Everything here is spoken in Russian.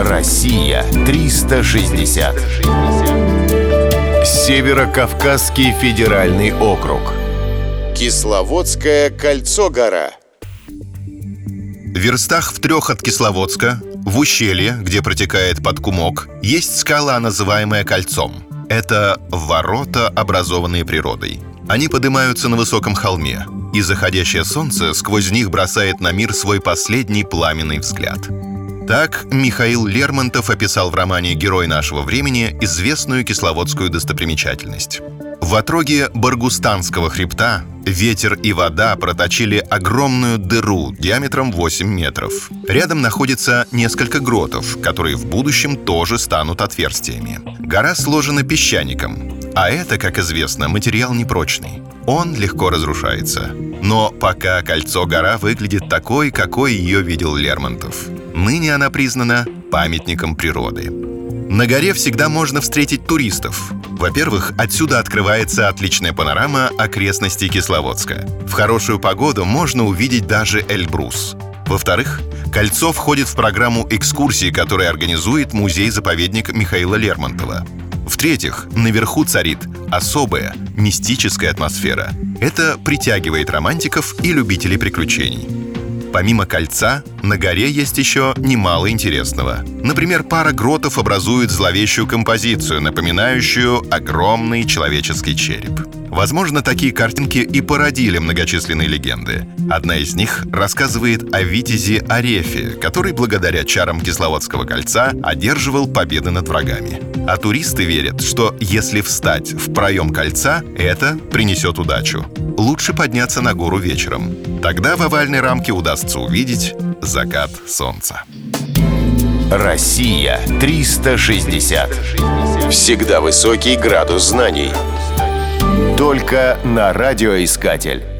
Россия 360. Северо-Кавказский федеральный округ. Кисловодское кольцо-гора. В верстах в трех от Кисловодска, в ущелье, где протекает Подкумок, есть скала, называемая Кольцом. Это ворота, образованные природой. Они поднимаются на высоком холме, и заходящее солнце сквозь них бросает на мир свой последний пламенный взгляд. Так Михаил Лермонтов описал в романе «Герой нашего времени» известную кисловодскую достопримечательность. В отроге Баргустанского хребта ветер и вода проточили огромную дыру диаметром 8 метров. Рядом находится несколько гротов, которые в будущем тоже станут отверстиями. Гора сложена песчаником, а это, как известно, материал непрочный. Он легко разрушается. Но пока кольцо-гора выглядит такой, какой ее видел Лермонтов. Ныне она признана памятником природы. На горе всегда можно встретить туристов. Во-первых, отсюда открывается отличная панорама окрестностей Кисловодска. В хорошую погоду можно увидеть даже Эльбрус. Во-вторых, кольцо входит в программу экскурсий, которую организует музей-заповедник Михаила Лермонтова. В-третьих, наверху царит особая, мистическая атмосфера. Это притягивает романтиков и любителей приключений. Помимо кольца, на горе есть еще немало интересного. Например, пара гротов образует зловещую композицию, напоминающую огромный человеческий череп. Возможно, такие картинки и породили многочисленные легенды. Одна из них рассказывает о витязе Арефе, который благодаря чарам Кисловодского кольца одерживал победы над врагами. А туристы верят, что если встать в проем кольца, это принесет удачу. Лучше подняться на гору вечером. Тогда в овальной рамке удастся увидеть закат солнца. Россия 360. Всегда высокий градус знаний. Только на радиоискатель.